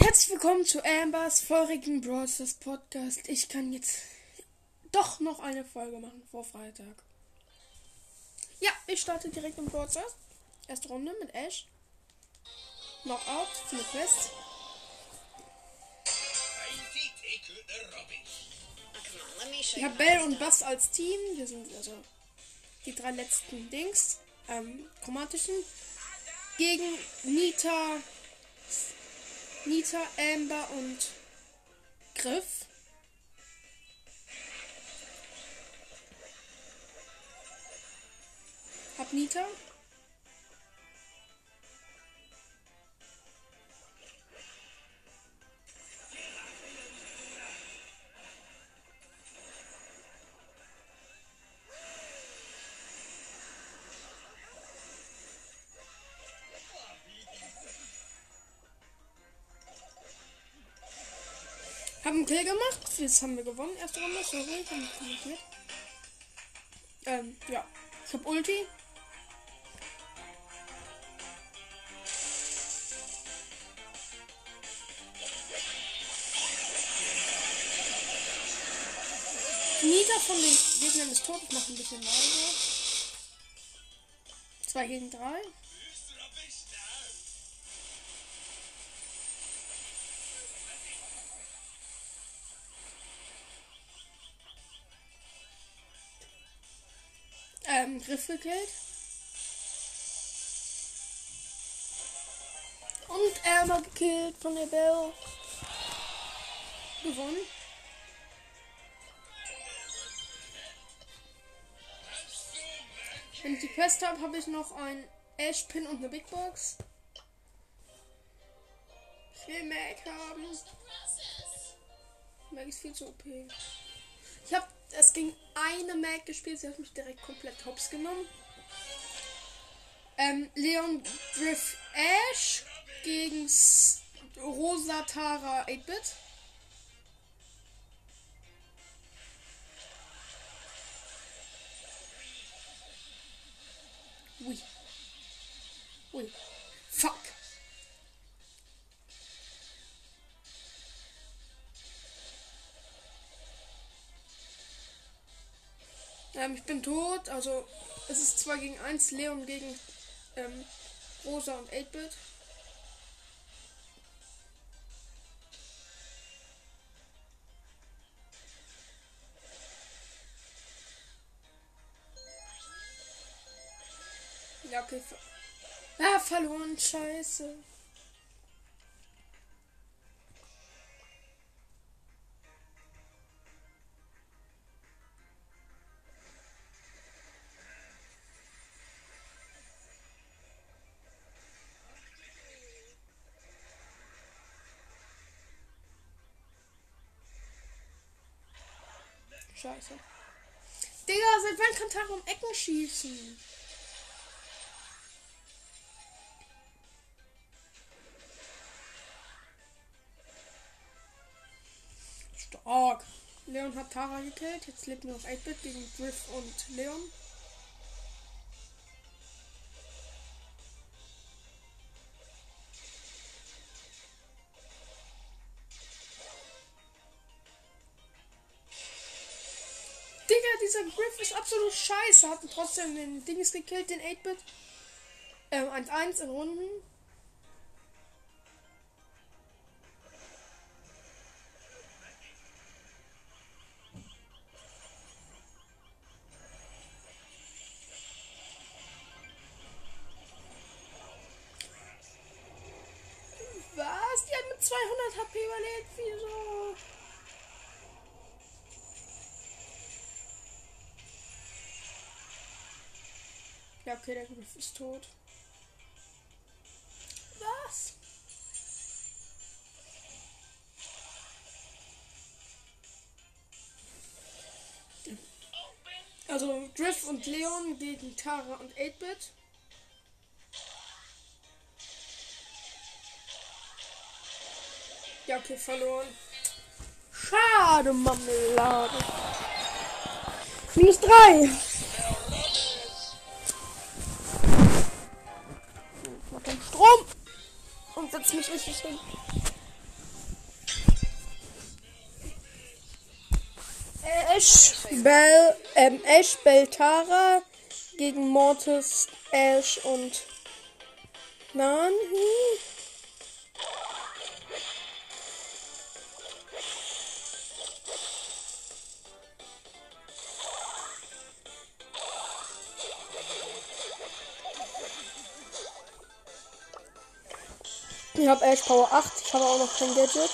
herzlich willkommen zu Ambers feurigen Brawlers Podcast. Ich kann jetzt doch noch eine Folge machen vor Freitag. Ja, ich starte direkt im Brawlers. Erste Runde mit Ash. Knockout, viele Quest. Ich habe Bell und Bass als Team. Wir sind also die drei letzten Dings, ähm, chromatischen. Gegen Nita, Nita, Amber und Griff. Hab Nita. Kill gemacht. Jetzt haben wir gewonnen. Erste Runde. Sorry, ich hab nicht kommentiert. Ähm, ja. Ich hab Ulti. Nita von den Gegnern ist tot. Ich mach ein bisschen leiser. 2 gegen 3. Griff gekillt. Und Elmer gekillt von der Bell. Gewonnen. Wenn ich die Quest habe, habe ich noch ein Ash Pin und eine Big Box. Ich will Mac haben. Mac ist viel zu OP. Habe es gegen eine Mac gespielt, sie hat mich direkt komplett hops genommen. Ähm, Leon Griff Ash gegen Rosa Tara 8-Bit. Ui. Ui. Fuck. Ähm, ich bin tot. Also, es ist 2 gegen 1. Leon gegen ähm, Rosa und 8-Bit. Ja, okay. Ah, verloren. Scheiße. Scheiße. Digga, seit wann kann Tara um Ecken schießen? Stark. Leon hat Tara gekillt. Jetzt lebt nur noch 8-Bit gegen Griff und Leon. Dieser Griff ist absolut scheiße. Hat trotzdem den Dings gekillt, den 8-Bit. Ähm, 1-1 in Runden. Was? Die hat mit 200 HP überlebt. Wieso? Ja, okay, der Griff ist tot. Was? Also Griff und Leon gegen Tara und 8-Bit. Ja, okay, verloren. Schade, Marmelade. Minus 3. um und setz mich richtig hin. Ash, Bell, ähm, Ash, Beltara gegen Mortis, Ash und Nani. Ich habe Ash Power 8, ich habe auch noch kein Gadget.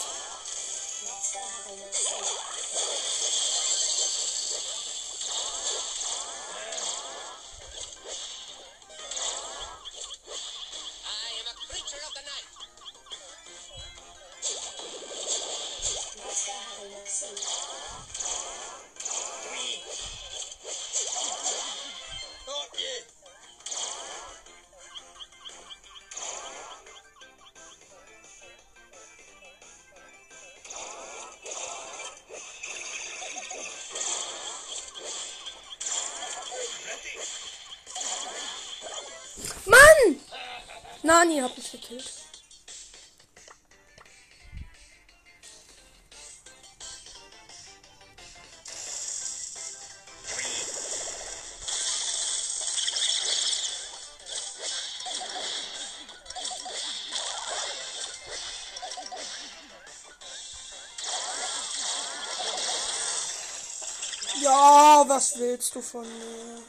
Mann! Nani hat mich gekillt. Ja, was willst du von mir?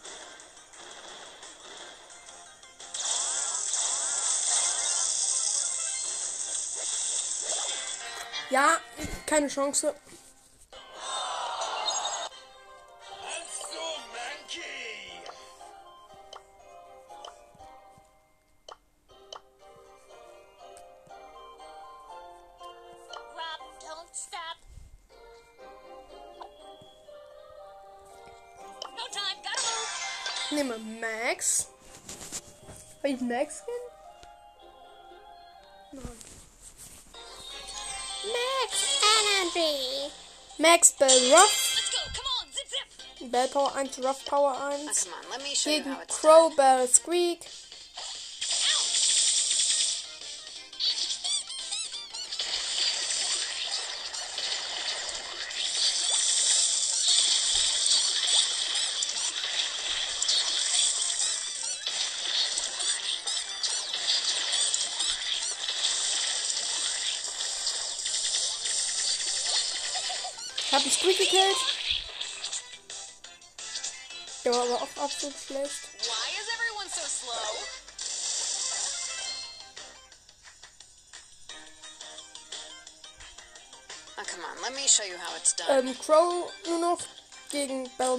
Ja, keine Chance. So manky. Rob, don't stop. No time, gotta move. Ich nehme Max. Habe ich Max Skin? Max Bell Ruff. Bell Power 1, Ruff Power 1. Come on, let me show you Gegen Crow Bell Squeak. Gekillt. Der war aber auch absolut schlecht. Why is everyone so slow? Oh, come on, let me show you how it's done. Ähm, Crow nur noch gegen Bell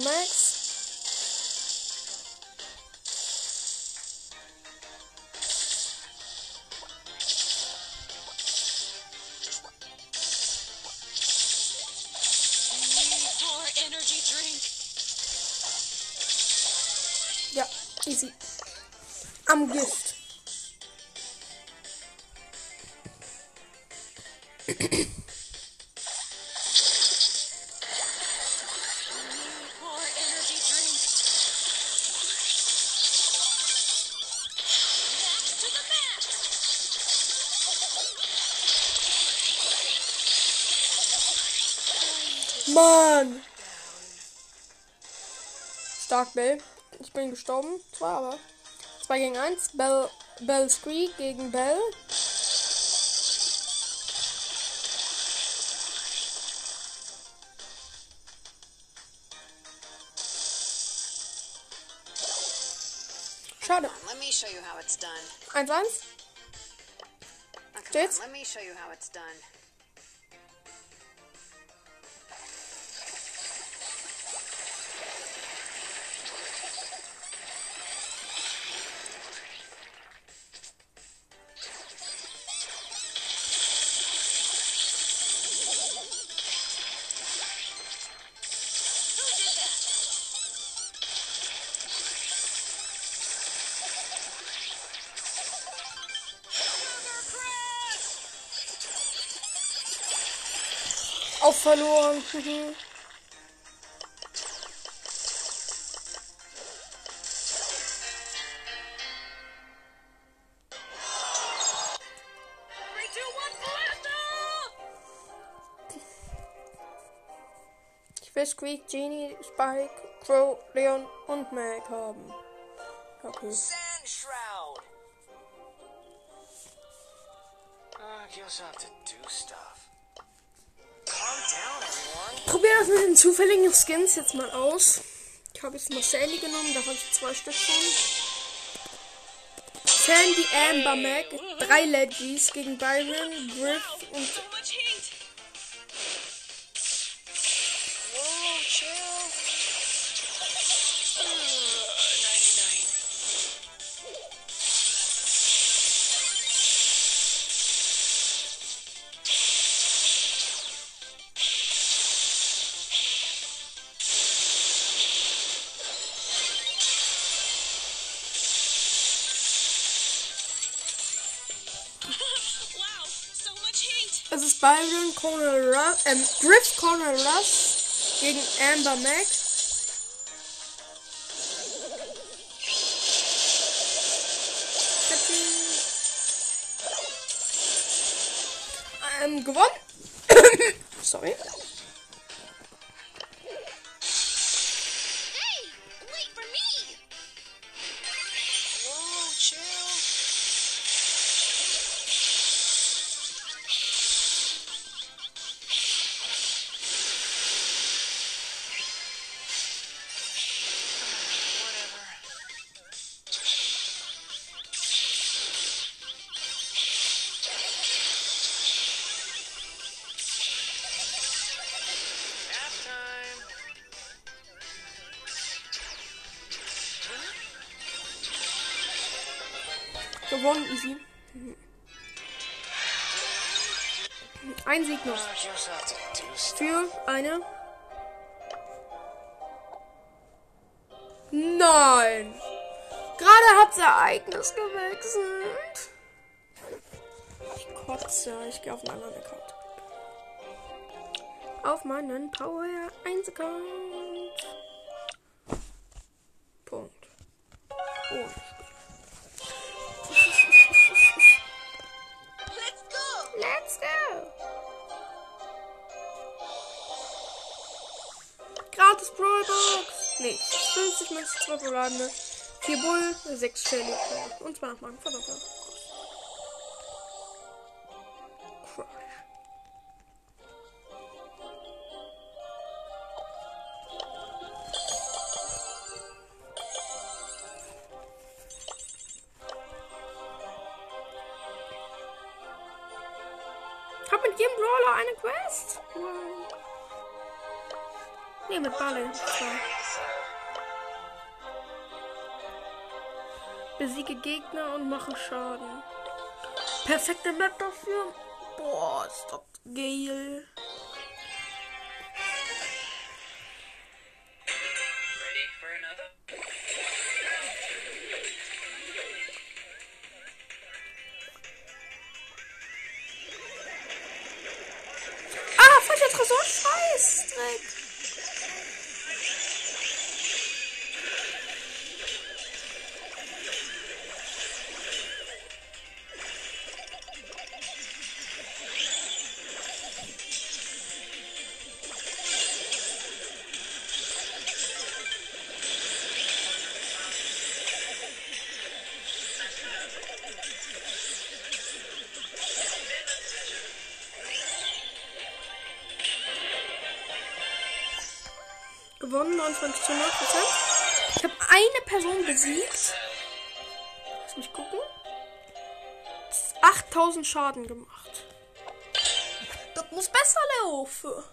Mann! Stark, Bell. Ich bin gestorben. Zwar, aber. 2 gegen 1. Bell, Bell Squeak gegen Bell. Schade. Come on, let me show you how it's done. 1-1. Oh, come Steht's? let me show you how it's done. Verloren. Mhm. Blast off! Biscuit, Genie, Spike, Crow, Leon und Mac haben. Okay. Sand Shroud! Uh, I guess I have to zufälligen Skins jetzt mal aus. Ich habe jetzt mal Sandy genommen, da habe ich zwei Stück von. Sandy, Amber, Mac, drei Legis gegen Byron, Griff und. Whoa, Byron, Cornel Russ, ähm, Griff, Cornel Russ gegen Amber, Mac. Ähm, gewonnen. Sorry. Gewonnen, easy. Ein Sieg noch. Für eine. Nein! Gerade hat's Ereignis gewechselt. Ich kotze. Ich gehe auf einen anderen Account. Auf meinen Power 1 Account. 50 Münzen, 2 verbleibende, 4 Bull, 6 Shelly und 2 Nachmachen verdoppelt. Crush. Hab mit jedem eine Quest? Wow. Nee, mit Barley. Zwei. Besiege Gegner und mache Schaden. Perfekte Map dafür. Boah, ist das geil. Gewonnen, 29 zu 0 Ich habe eine Person besiegt. Lass mich gucken. 8000 Schaden gemacht. Das muss besser laufen.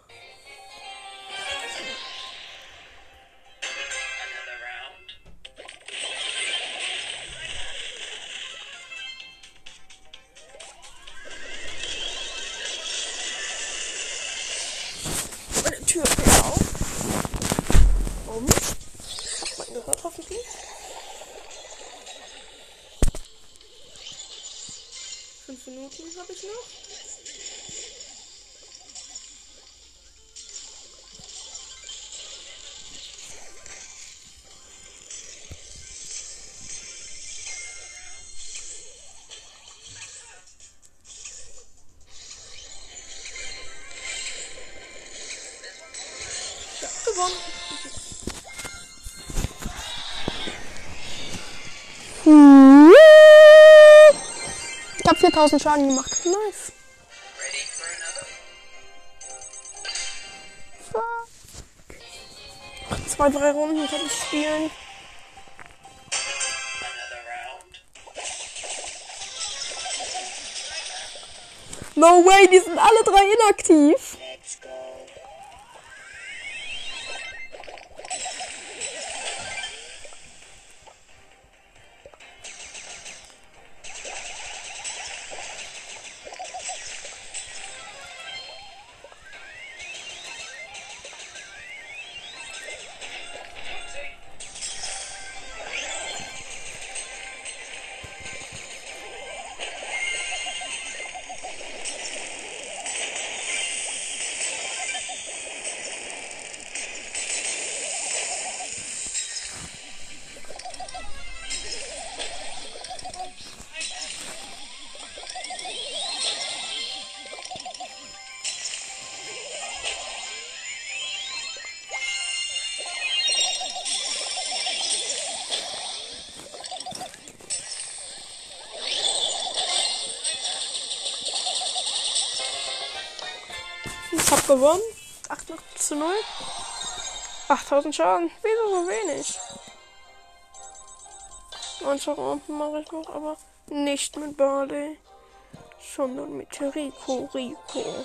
2000 Schaden gemacht. Nice. Fuck. Zwei, drei Runden kann ich spielen. No way, die sind alle drei inaktiv. Gewonnen. 8 zu 0. 8000 Schaden. Wieso so wenig? Manche Runden mache ich noch, aber nicht mit Barley. Sondern mit Rico. Rico.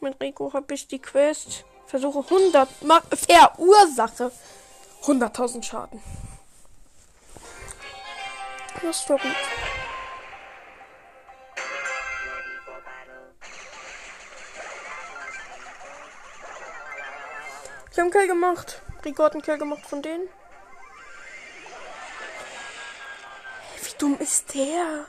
Mit Rico habe ich die Quest. Versuche 100 Ma Verursache 100.000 Schaden. Das ist doch gut. Ich habe einen Kill gemacht. Rico hat einen Kill gemacht von denen. Wie dumm ist der?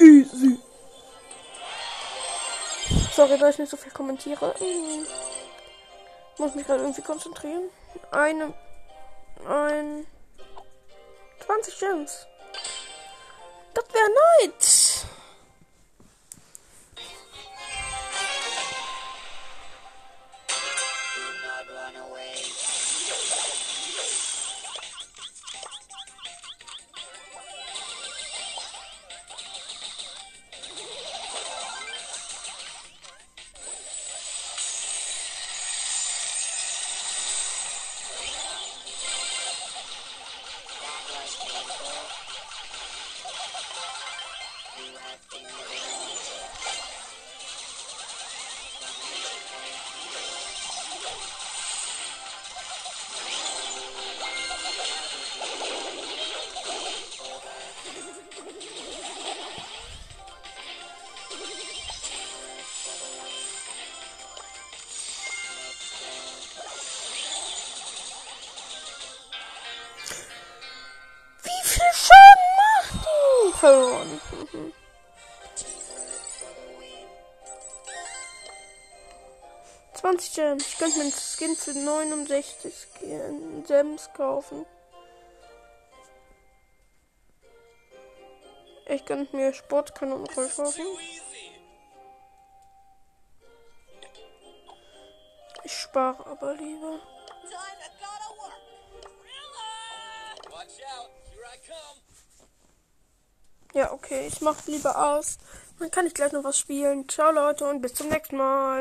Easy. Sorry, dass ich nicht so viel kommentiere. Hm. Muss mich gerade irgendwie konzentrieren. Eine. Ein. 20 Gems. Das wäre nice. Verloren. Gems. Ich könnte mir einen Skin für 69 Skin Gems kaufen. Ich könnte mir Sportkanonen kaufen. Ich spare aber lieber. Ja, okay, ich mach's lieber aus. Dann kann ich gleich noch was spielen. Ciao Leute und bis zum nächsten Mal.